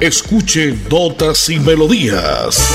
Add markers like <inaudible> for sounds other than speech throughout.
Escuche Notas y Melodías.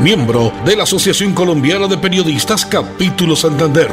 miembro de la Asociación Colombiana de Periodistas Capítulo Santander.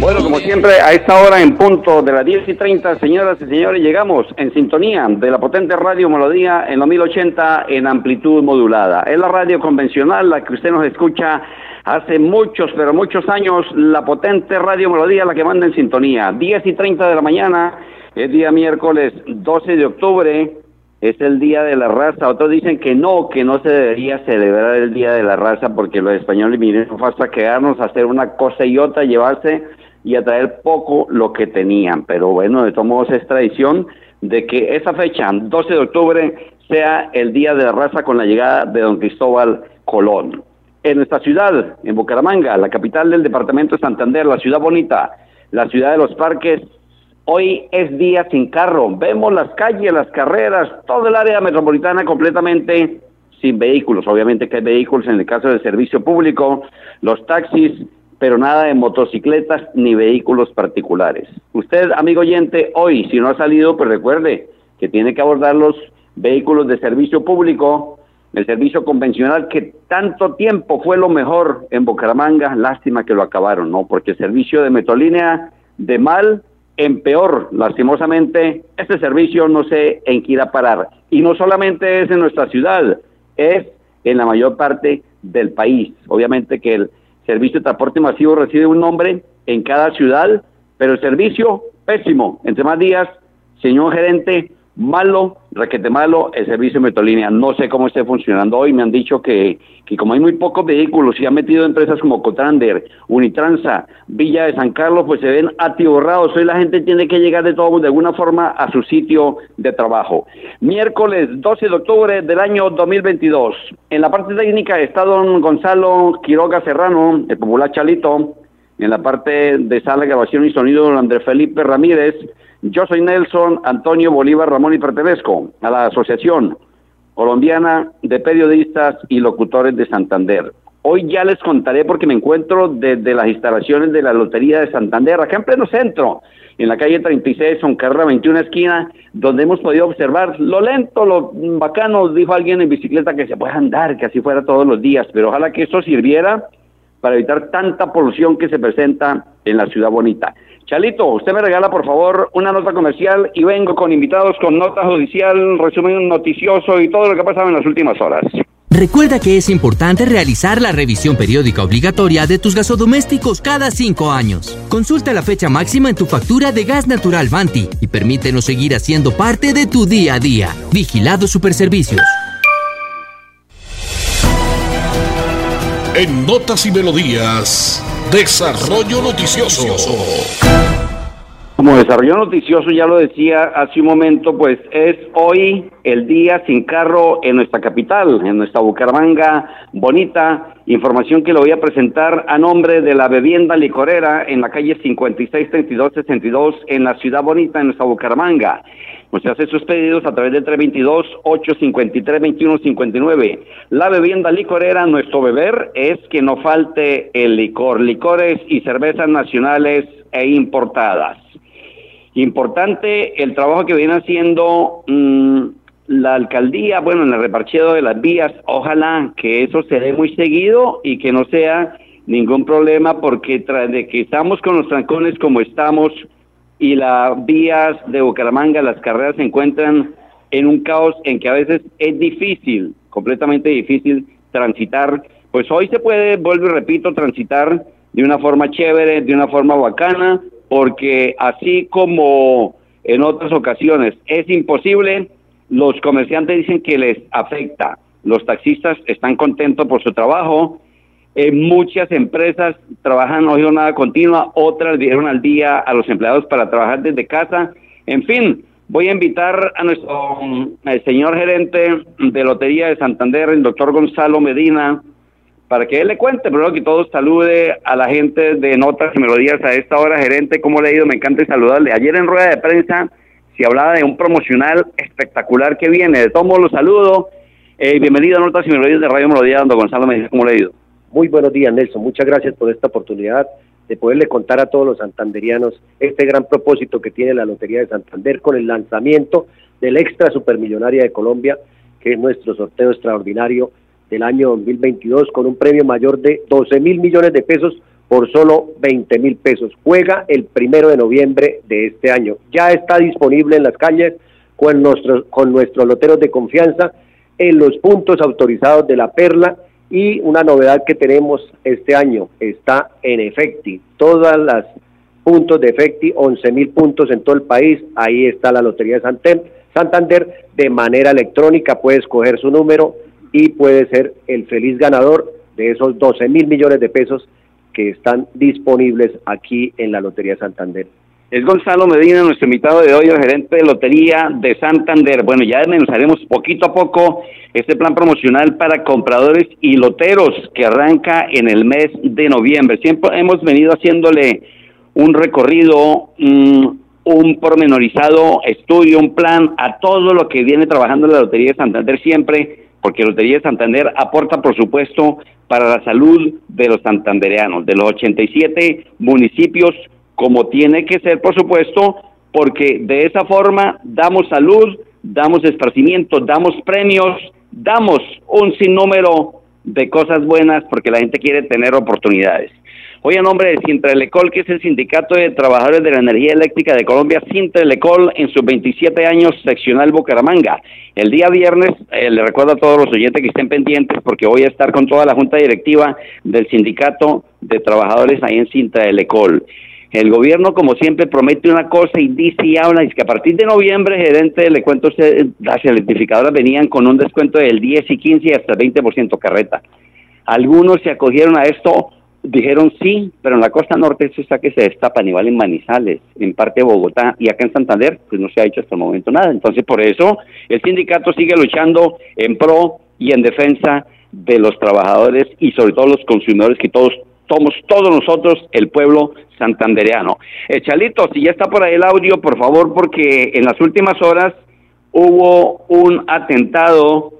Bueno, como siempre, a esta hora en punto de las 10 y 30, señoras y señores, llegamos en sintonía de la potente radio Melodía en los 1080 en amplitud modulada. Es la radio convencional, la que usted nos escucha hace muchos, pero muchos años, la potente radio Melodía, la que manda en sintonía. 10 y 30 de la mañana, es día miércoles 12 de octubre, es el Día de la Raza. Otros dicen que no, que no se debería celebrar el Día de la Raza porque los españoles vinieron hasta quedarnos a hacer una cosa y otra, llevarse y a traer poco lo que tenían. Pero bueno, de todos modos es tradición de que esa fecha, 12 de octubre, sea el Día de la Raza con la llegada de don Cristóbal Colón. En nuestra ciudad, en Bucaramanga, la capital del departamento de Santander, la ciudad bonita, la ciudad de los parques, hoy es día sin carro. Vemos las calles, las carreras, todo el área metropolitana completamente sin vehículos. Obviamente que hay vehículos en el caso del servicio público, los taxis, pero nada de motocicletas ni vehículos particulares. Usted, amigo oyente, hoy, si no ha salido, pues recuerde que tiene que abordar los vehículos de servicio público, el servicio convencional que tanto tiempo fue lo mejor en Bucaramanga, lástima que lo acabaron, ¿no? Porque el servicio de Metrolínea de mal en peor, lastimosamente, este servicio no sé en qué irá a parar. Y no solamente es en nuestra ciudad, es en la mayor parte del país. Obviamente que el servicio de transporte masivo recibe un nombre en cada ciudad, pero el servicio pésimo. Entre más días, señor gerente, malo, requete malo, el servicio de Metrolínea. No sé cómo esté funcionando hoy. Me han dicho que, que como hay muy pocos vehículos y han metido empresas como Cotrander, Unitransa, Villa de San Carlos, pues se ven atiborrados. Hoy la gente tiene que llegar de todo, de alguna forma a su sitio de trabajo. Miércoles 12 de octubre del año 2022. En la parte técnica está don Gonzalo Quiroga Serrano, el popular Chalito. En la parte de sala, grabación y sonido, don Andrés Felipe Ramírez. Yo soy Nelson Antonio Bolívar Ramón y pertenezco a la Asociación Colombiana de Periodistas y Locutores de Santander. Hoy ya les contaré porque me encuentro desde las instalaciones de la Lotería de Santander, acá en pleno centro, en la calle 36, son carrera 21 esquina, donde hemos podido observar lo lento, lo bacano, dijo alguien en bicicleta que se puede andar, que así fuera todos los días, pero ojalá que eso sirviera para evitar tanta polución que se presenta en la ciudad bonita. Chalito, usted me regala por favor una nota comercial y vengo con invitados con nota judicial, resumen noticioso y todo lo que ha pasado en las últimas horas. Recuerda que es importante realizar la revisión periódica obligatoria de tus gasodomésticos cada cinco años. Consulta la fecha máxima en tu factura de gas natural Vanti y permítenos seguir haciendo parte de tu día a día. Vigilado Superservicios. En Notas y Melodías, Desarrollo Noticioso. Como desarrollo noticioso, ya lo decía hace un momento, pues es hoy el día sin carro en nuestra capital, en nuestra Bucaramanga bonita. Información que le voy a presentar a nombre de la bebienda licorera en la calle 563262 en la ciudad bonita, en nuestra Bucaramanga. Usted hace sus pedidos a través del 322-853-2159. La bebienda licorera, nuestro beber, es que no falte el licor, licores y cervezas nacionales e importadas. Importante el trabajo que viene haciendo mmm, la alcaldía, bueno, en el reparcheo de las vías, ojalá que eso se dé muy seguido y que no sea ningún problema porque tras de que estamos con los trancones como estamos y las vías de Bucaramanga, las carreras se encuentran en un caos en que a veces es difícil, completamente difícil transitar, pues hoy se puede, vuelvo y repito, transitar de una forma chévere, de una forma bacana, porque así como en otras ocasiones es imposible, los comerciantes dicen que les afecta. Los taxistas están contentos por su trabajo. Eh, muchas empresas trabajan hoy jornada continua, otras dieron al día a los empleados para trabajar desde casa. En fin, voy a invitar a nuestro señor gerente de Lotería de Santander, el doctor Gonzalo Medina, para que él le cuente, pero que todos salude a la gente de Notas y Melodías a esta hora, gerente, ¿cómo le ha ido? Me encanta saludarle. Ayer en rueda de prensa si hablaba de un promocional espectacular que viene. De todos los saludo. Eh, bienvenido a Notas y Melodías de Radio Melodía, don Gonzalo me dice cómo le ha ido. Muy buenos días, Nelson. Muchas gracias por esta oportunidad de poderle contar a todos los santanderianos este gran propósito que tiene la Lotería de Santander con el lanzamiento del Extra Supermillonaria de Colombia, que es nuestro sorteo extraordinario del año 2022 con un premio mayor de 12 mil millones de pesos por solo 20 mil pesos. Juega el primero de noviembre de este año. Ya está disponible en las calles con nuestros, con nuestros loteros de confianza en los puntos autorizados de la Perla y una novedad que tenemos este año está en Efecti. Todas las puntos de Efecti, 11 mil puntos en todo el país. Ahí está la Lotería de Santander. De manera electrónica puede escoger su número y puede ser el feliz ganador de esos 12 mil millones de pesos que están disponibles aquí en la Lotería Santander. Es Gonzalo Medina, nuestro invitado de hoy, el gerente de Lotería de Santander. Bueno, ya desmenuzaremos poquito a poco este plan promocional para compradores y loteros que arranca en el mes de noviembre. Siempre hemos venido haciéndole un recorrido, un pormenorizado estudio, un plan a todo lo que viene trabajando la Lotería de Santander siempre porque Lotería de Santander aporta, por supuesto, para la salud de los santandereanos, de los 87 municipios, como tiene que ser, por supuesto, porque de esa forma damos salud, damos esparcimiento, damos premios, damos un sinnúmero de cosas buenas porque la gente quiere tener oportunidades. Hoy a nombre de Sintralecol, que es el Sindicato de Trabajadores de la Energía Eléctrica de Colombia, Sintralecol en sus 27 años seccional Bucaramanga. El día viernes, eh, le recuerdo a todos los oyentes que estén pendientes porque voy a estar con toda la junta directiva del Sindicato de Trabajadores ahí en Sintralecol. El gobierno, como siempre, promete una cosa y dice y habla, y que a partir de noviembre, gerente, le cuento usted, las electrificadoras venían con un descuento del 10 y 15 y hasta 20% carreta. Algunos se acogieron a esto dijeron sí, pero en la costa norte eso está que se destapan, igual en Manizales, en parte de Bogotá y acá en Santander, pues no se ha hecho hasta el momento nada. Entonces, por eso el sindicato sigue luchando en pro y en defensa de los trabajadores y sobre todo los consumidores que todos somos todos nosotros el pueblo santandereano. Eh, Chalito, si ya está por ahí el audio, por favor, porque en las últimas horas hubo un atentado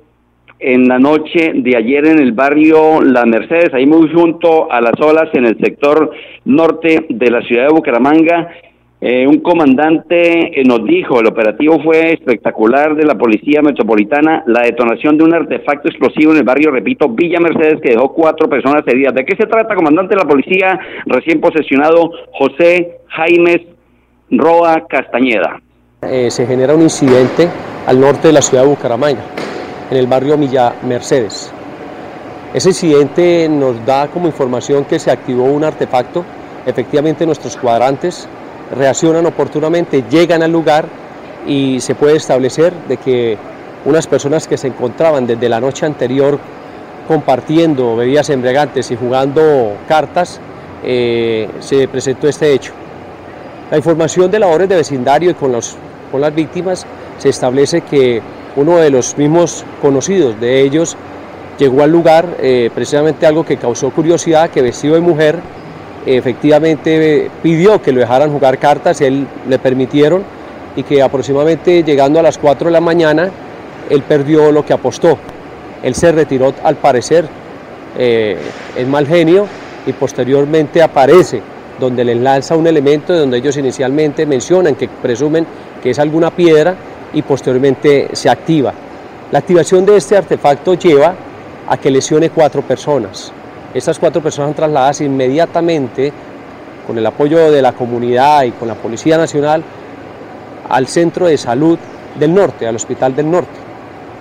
en la noche de ayer en el barrio La Mercedes, ahí muy junto a las olas en el sector norte de la ciudad de Bucaramanga. Eh, un comandante eh, nos dijo, el operativo fue espectacular de la Policía Metropolitana, la detonación de un artefacto explosivo en el barrio, repito, Villa Mercedes, que dejó cuatro personas heridas. ¿De qué se trata, comandante de la Policía recién posesionado José Jaimes Roa Castañeda? Eh, se genera un incidente al norte de la ciudad de Bucaramanga en el barrio Milla Mercedes. Ese incidente nos da como información que se activó un artefacto. Efectivamente nuestros cuadrantes reaccionan oportunamente, llegan al lugar y se puede establecer de que unas personas que se encontraban desde la noche anterior compartiendo bebidas embriagantes y jugando cartas, eh, se presentó este hecho. La información de labores de vecindario y con, los, con las víctimas se establece que uno de los mismos conocidos de ellos llegó al lugar, eh, precisamente algo que causó curiosidad, que vestido de mujer, efectivamente pidió que lo dejaran jugar cartas, él le permitieron y que aproximadamente llegando a las 4 de la mañana, él perdió lo que apostó. Él se retiró al parecer eh, en mal genio y posteriormente aparece donde le lanza un elemento donde ellos inicialmente mencionan que presumen que es alguna piedra y posteriormente se activa. La activación de este artefacto lleva a que lesione cuatro personas. Estas cuatro personas son trasladadas inmediatamente con el apoyo de la comunidad y con la Policía Nacional al Centro de Salud del Norte, al Hospital del Norte.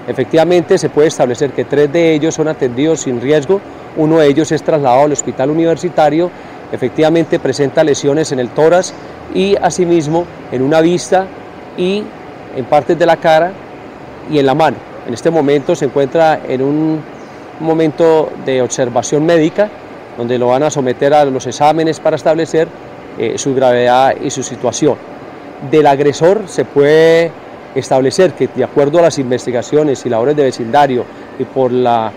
Efectivamente se puede establecer que tres de ellos son atendidos sin riesgo, uno de ellos es trasladado al Hospital Universitario efectivamente presenta lesiones en el tórax y asimismo en una vista y en partes de la cara y en la mano. En este momento se encuentra en un momento de observación médica donde lo van a someter a los exámenes para establecer eh, su gravedad y su situación. Del agresor se puede establecer que de acuerdo a las investigaciones y labores de vecindario y por la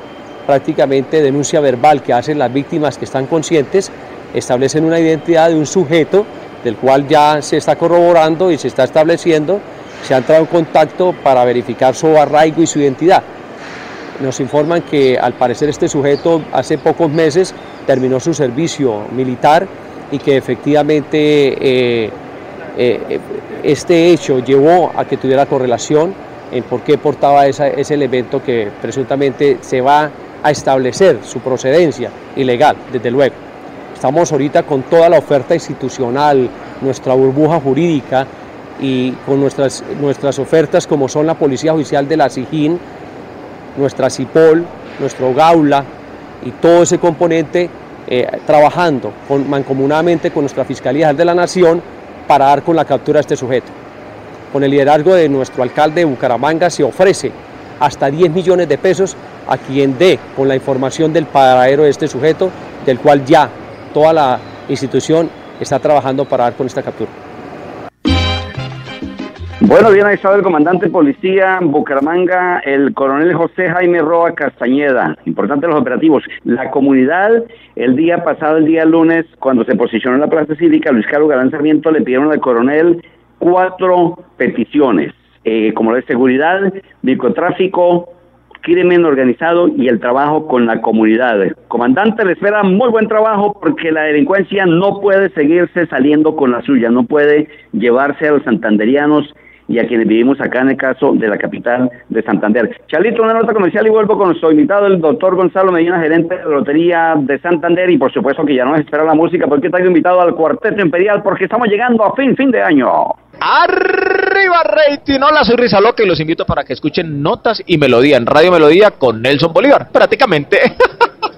prácticamente denuncia verbal que hacen las víctimas que están conscientes, establecen una identidad de un sujeto del cual ya se está corroborando y se está estableciendo, se ha entrado en contacto para verificar su arraigo y su identidad. Nos informan que al parecer este sujeto hace pocos meses terminó su servicio militar y que efectivamente eh, eh, este hecho llevó a que tuviera correlación en por qué portaba ese elemento que presuntamente se va a establecer su procedencia ilegal, desde luego. Estamos ahorita con toda la oferta institucional, nuestra burbuja jurídica y con nuestras, nuestras ofertas como son la Policía Judicial de la SIGIN, nuestra CIPOL, nuestro GAULA y todo ese componente eh, trabajando mancomunadamente con nuestra Fiscalía de la Nación para dar con la captura de este sujeto. Con el liderazgo de nuestro alcalde de Bucaramanga se ofrece hasta 10 millones de pesos a quien dé con la información del paradero de este sujeto, del cual ya toda la institución está trabajando para dar con esta captura. Bueno, bien, estaba el comandante policía Bucaramanga, el coronel José Jaime Roa Castañeda. Importante los operativos. La comunidad, el día pasado, el día lunes, cuando se posicionó en la plaza cívica, Luis Carlos Galán Sarmiento le pidieron al coronel cuatro peticiones, eh, como la de seguridad, microtráfico, crimen organizado y el trabajo con la comunidad. Comandante, le espera muy buen trabajo porque la delincuencia no puede seguirse saliendo con la suya, no puede llevarse a los santanderianos y a quienes vivimos acá en el caso de la capital de Santander. Chalito, una nota comercial y vuelvo con nuestro invitado, el doctor Gonzalo Medina, gerente de la Lotería de Santander, y por supuesto que ya no espera la música porque está invitado al Cuarteto Imperial porque estamos llegando a fin, fin de año. Arriba rating, hola soy Risa Loca y los invito para que escuchen Notas y Melodía en Radio Melodía con Nelson Bolívar, prácticamente. <laughs>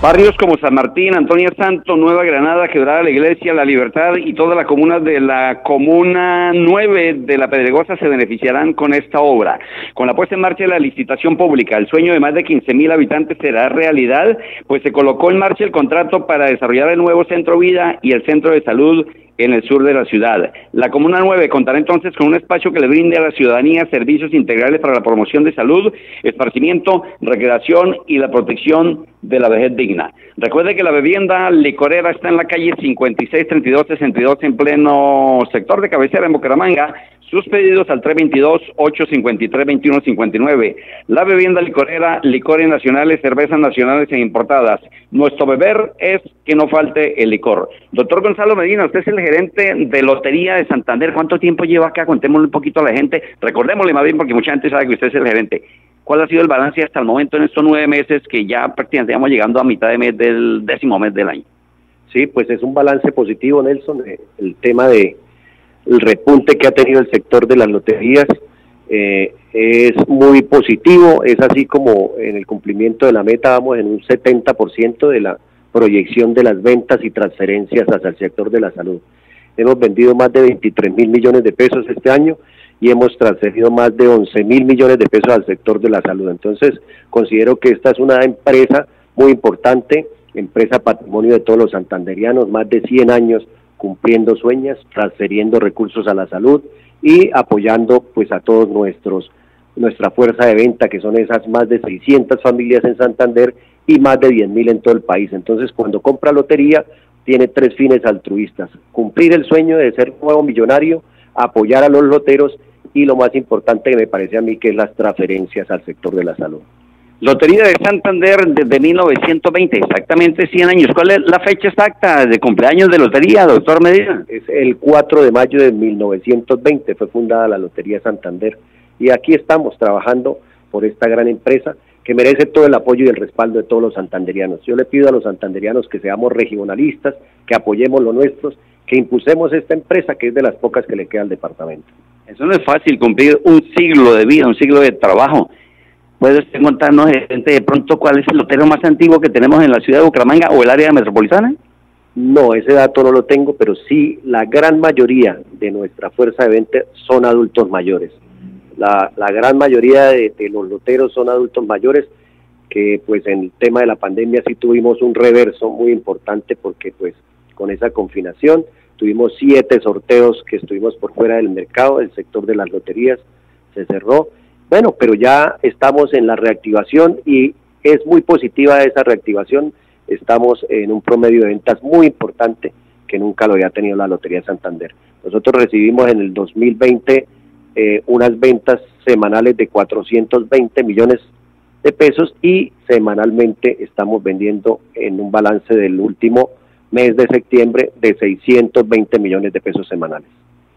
Barrios como San Martín, Antonia Santo, Nueva Granada, Quebrada la Iglesia, La Libertad y toda la comuna de la Comuna 9 de La Pedregosa se beneficiarán con esta obra. Con la puesta en marcha de la licitación pública, el sueño de más de 15 mil habitantes será realidad, pues se colocó en marcha el contrato para desarrollar el nuevo Centro Vida y el Centro de Salud en el sur de la ciudad. La Comuna 9 contará entonces con un espacio que le brinde a la ciudadanía servicios integrales para la promoción de salud, esparcimiento, recreación y la protección de la vejez digna. Recuerde que la bebienda licorera está en la calle 563262 en pleno sector de cabecera en Bucaramanga sus pedidos al 322-853-2159. La bebienda licorera, licores nacionales, cervezas nacionales e importadas. Nuestro beber es que no falte el licor. Doctor Gonzalo Medina, usted es el gerente de Lotería de Santander. ¿Cuánto tiempo lleva acá? Contémosle un poquito a la gente. Recordémosle más bien, porque mucha gente sabe que usted es el gerente. ¿Cuál ha sido el balance hasta el momento en estos nueve meses que ya prácticamente estamos llegando a mitad de mes del décimo mes del año? Sí, pues es un balance positivo, Nelson. El tema de el repunte que ha tenido el sector de las loterías eh, es muy positivo, es así como en el cumplimiento de la meta vamos en un 70% de la proyección de las ventas y transferencias hacia el sector de la salud. Hemos vendido más de 23 mil millones de pesos este año y hemos transferido más de 11 mil millones de pesos al sector de la salud. Entonces, considero que esta es una empresa muy importante, empresa patrimonio de todos los santanderianos, más de 100 años cumpliendo sueños, transfiriendo recursos a la salud y apoyando pues a todos nuestros nuestra fuerza de venta, que son esas más de 600 familias en Santander y más de 10 mil en todo el país. Entonces, cuando compra lotería, tiene tres fines altruistas. Cumplir el sueño de ser nuevo millonario, apoyar a los loteros y lo más importante que me parece a mí que es las transferencias al sector de la salud. Lotería de Santander desde 1920, exactamente 100 años. ¿Cuál es la fecha exacta de cumpleaños de Lotería, doctor Medina? Es el 4 de mayo de 1920 fue fundada la Lotería Santander y aquí estamos trabajando por esta gran empresa que merece todo el apoyo y el respaldo de todos los santanderianos. Yo le pido a los santanderianos que seamos regionalistas, que apoyemos lo nuestros, que impulsemos esta empresa que es de las pocas que le queda al departamento. Eso no es fácil, cumplir un siglo de vida, un siglo de trabajo ¿Puede usted contarnos, gente, de pronto cuál es el hotel más antiguo que tenemos en la ciudad de Bucaramanga o el área metropolitana? No, ese dato no lo tengo, pero sí la gran mayoría de nuestra fuerza de venta son adultos mayores. La, gran mayoría de, los loteros son adultos mayores que pues en el tema de la pandemia sí tuvimos un reverso muy importante porque pues con esa confinación tuvimos siete sorteos que estuvimos por fuera del mercado, el sector de las loterías se cerró bueno, pero ya estamos en la reactivación y es muy positiva esa reactivación. Estamos en un promedio de ventas muy importante que nunca lo había tenido la Lotería Santander. Nosotros recibimos en el 2020 eh, unas ventas semanales de 420 millones de pesos y semanalmente estamos vendiendo en un balance del último mes de septiembre de 620 millones de pesos semanales.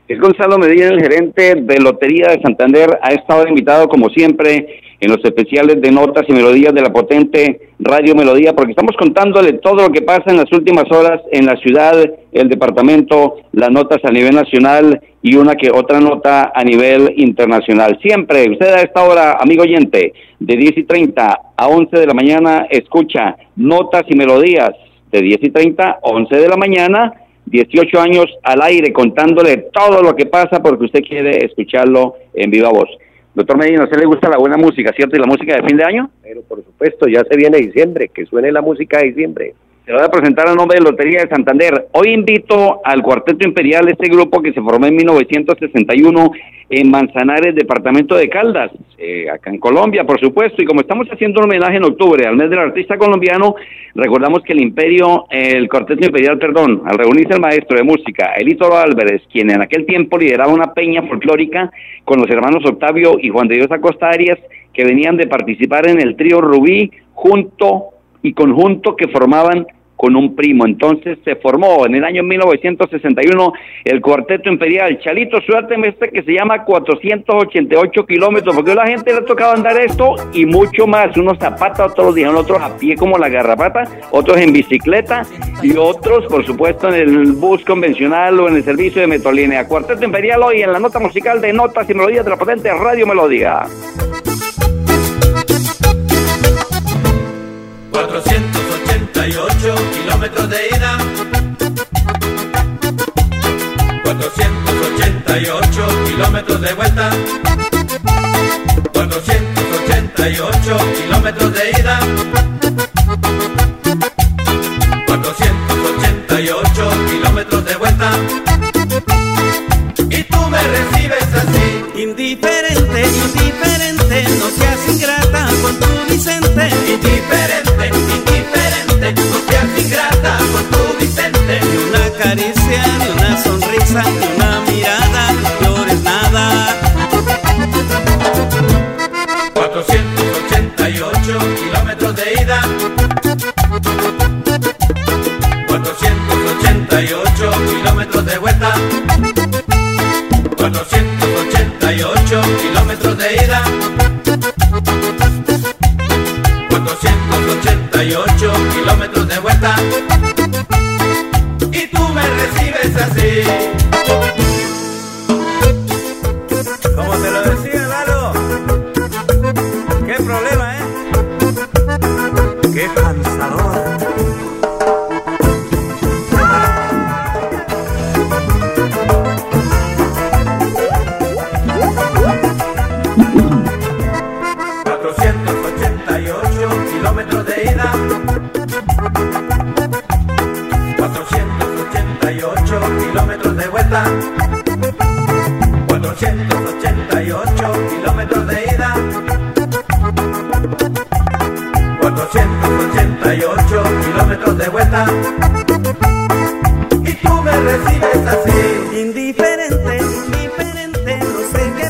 Es Gonzalo Medina, el gerente de Lotería de Santander. Ha estado invitado, como siempre, en los especiales de notas y melodías de la potente Radio Melodía, porque estamos contándole todo lo que pasa en las últimas horas en la ciudad, el departamento, las notas a nivel nacional y una que otra nota a nivel internacional. Siempre, usted a esta hora, amigo oyente, de 10 y 30 a 11 de la mañana, escucha notas y melodías de 10 y 30 a 11 de la mañana 18 años al aire contándole todo lo que pasa porque usted quiere escucharlo en viva voz. Doctor Medina, ¿a usted le gusta la buena música, cierto? ¿Y la música de fin de año? Pero por supuesto, ya se viene diciembre, que suene la música de diciembre. Se va a presentar a nombre de Lotería de Santander. Hoy invito al Cuarteto Imperial, este grupo que se formó en 1961 en Manzanares, departamento de Caldas, eh, acá en Colombia, por supuesto. Y como estamos haciendo un homenaje en octubre al mes del artista colombiano, recordamos que el Imperio, el Cuarteto Imperial, perdón, al reunirse el maestro de música, Elito Álvarez, quien en aquel tiempo lideraba una peña folclórica con los hermanos Octavio y Juan de Dios Acosta Arias, que venían de participar en el trío Rubí junto y conjunto que formaban con un primo. Entonces se formó en el año 1961 el Cuarteto Imperial. Chalito, suerte en este que se llama 488 kilómetros, porque a la gente le ha tocado andar esto y mucho más. Unos zapatos, otros dijeron otros a pie como la garrapata, otros en bicicleta y otros, por supuesto, en el bus convencional o en el servicio de Metrolínea. Cuarteto Imperial hoy en la nota musical de Notas y Melodías de la potente Radio Melodía. 488 kilómetros de ida. 488 kilómetros de vuelta. 488 kilómetros de ida. 488 kilómetros de vuelta. Y tú me recibes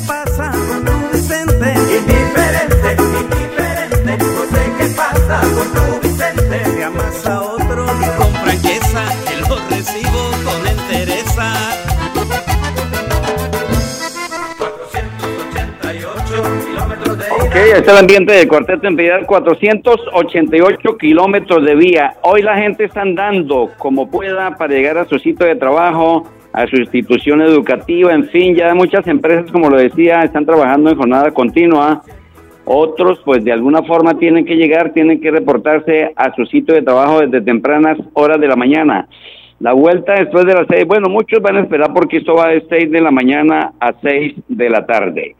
pasa con tu Vicente. Indiferente, indiferente, no sé qué pasa con tu Vicente. Se amasa otro y con franqueza, te lo recibo con entereza. 488 kilómetros de Ok, ahí está el ambiente del cuarteto en Piedad, 488 kilómetros de vía. Hoy la gente está andando como pueda para llegar a su sitio de trabajo, a su institución educativa, en fin, ya muchas empresas, como lo decía, están trabajando en jornada continua. Otros, pues de alguna forma tienen que llegar, tienen que reportarse a su sitio de trabajo desde tempranas horas de la mañana. La vuelta después de las seis, bueno, muchos van a esperar porque esto va de seis de la mañana a seis de la tarde.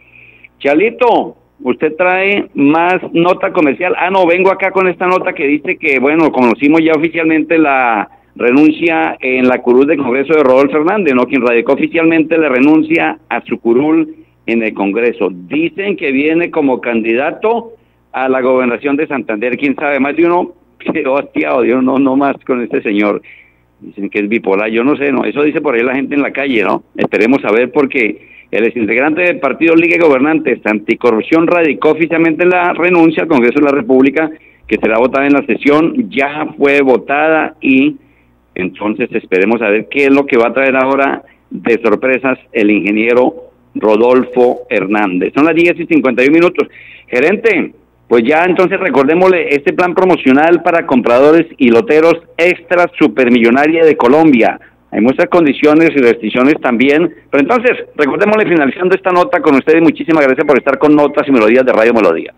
Chalito, usted trae más nota comercial. Ah, no, vengo acá con esta nota que dice que, bueno, conocimos ya oficialmente la renuncia en la curul del Congreso de Rodolfo Fernández, ¿no? Quien radicó oficialmente la renuncia a su curul en el Congreso. Dicen que viene como candidato a la gobernación de Santander. Quién sabe, más de uno <laughs> quedó hastiado, Dios, no, no más con este señor. Dicen que es bipolar, yo no sé, no, eso dice por ahí la gente en la calle, ¿no? Esperemos a ver porque el exintegrante del partido Liga de Gobernantes Anticorrupción radicó oficialmente la renuncia al Congreso de la República, que será votada en la sesión, ya fue votada y entonces esperemos a ver qué es lo que va a traer ahora de sorpresas el ingeniero Rodolfo Hernández. Son las 10 y 51 minutos. Gerente, pues ya entonces recordémosle este plan promocional para compradores y loteros extra supermillonaria de Colombia. Hay muchas condiciones y restricciones también. Pero entonces, recordémosle finalizando esta nota con ustedes. Muchísimas gracias por estar con Notas y Melodías de Radio Melodía.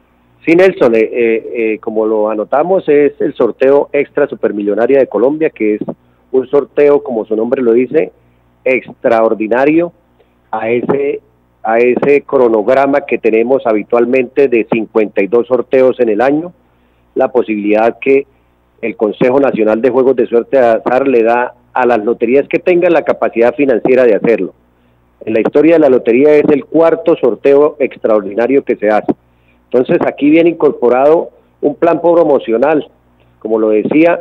Sí, Nelson, eh, eh, eh, como lo anotamos, es el sorteo extra supermillonaria de Colombia, que es un sorteo, como su nombre lo dice, extraordinario a ese a ese cronograma que tenemos habitualmente de 52 sorteos en el año, la posibilidad que el Consejo Nacional de Juegos de Suerte de Azar le da a las loterías que tengan la capacidad financiera de hacerlo. En la historia de la lotería es el cuarto sorteo extraordinario que se hace. Entonces aquí viene incorporado un plan promocional, como lo decía,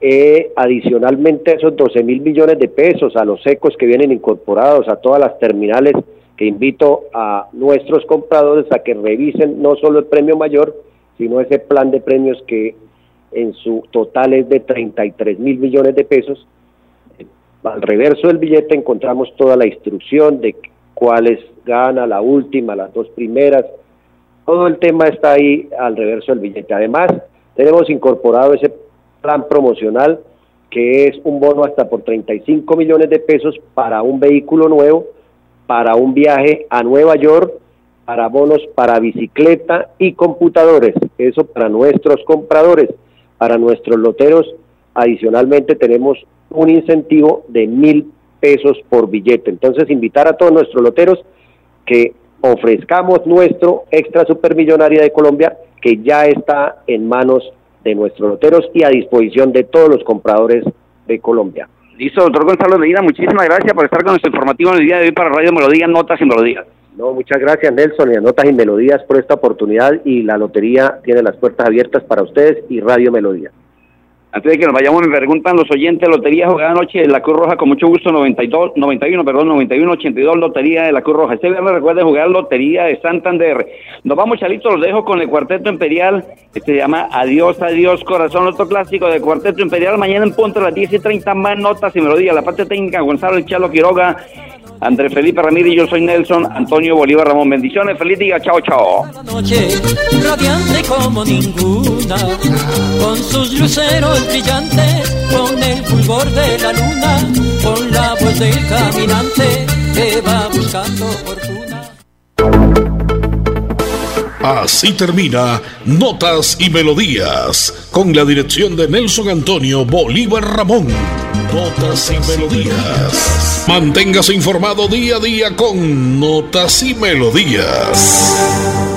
eh, adicionalmente esos 12 mil millones de pesos a los secos que vienen incorporados a todas las terminales que invito a nuestros compradores a que revisen no solo el premio mayor, sino ese plan de premios que en su total es de 33 mil millones de pesos. Al reverso del billete encontramos toda la instrucción de cuáles gana, la última, las dos primeras. Todo el tema está ahí al reverso del billete. Además, tenemos incorporado ese plan promocional que es un bono hasta por 35 millones de pesos para un vehículo nuevo para un viaje a Nueva York, para bonos para bicicleta y computadores. Eso para nuestros compradores, para nuestros loteros. Adicionalmente tenemos un incentivo de mil pesos por billete. Entonces invitar a todos nuestros loteros que ofrezcamos nuestro extra supermillonaria de Colombia que ya está en manos de nuestros loteros y a disposición de todos los compradores de Colombia. Listo, doctor Gonzalo Medina, muchísimas gracias por estar con nuestro informativo en el día de hoy para Radio Melodía, Notas y Melodías. No, muchas gracias Nelson y a Notas y Melodías por esta oportunidad y la lotería tiene las puertas abiertas para ustedes y Radio Melodía. Antes de que nos vayamos, me preguntan los oyentes, Lotería jugada anoche de la Cruz Roja, con mucho gusto, 92, 91, perdón, 91, 82, Lotería de la Cruz Roja. Este viernes recuerden jugar Lotería de Santander. Nos vamos, Chalito, los dejo con el Cuarteto Imperial, que se llama Adiós, Adiós, Corazón, otro clásico del Cuarteto Imperial. Mañana en punto a las 10 y 30 más notas y melodías. La parte técnica, Gonzalo Chalo Quiroga, Andrés Felipe Ramírez, yo soy Nelson, Antonio Bolívar Ramón. Bendiciones, feliz día, chao, chao. noche radiante como ninguna, con sus luceros brillantes, con el fulgor de la luna, con la voz del caminante que va buscando fortuna. Así termina Notas y Melodías, con la dirección de Nelson Antonio Bolívar Ramón. Notas y Melodías. Manténgase informado día a día con Notas y Melodías.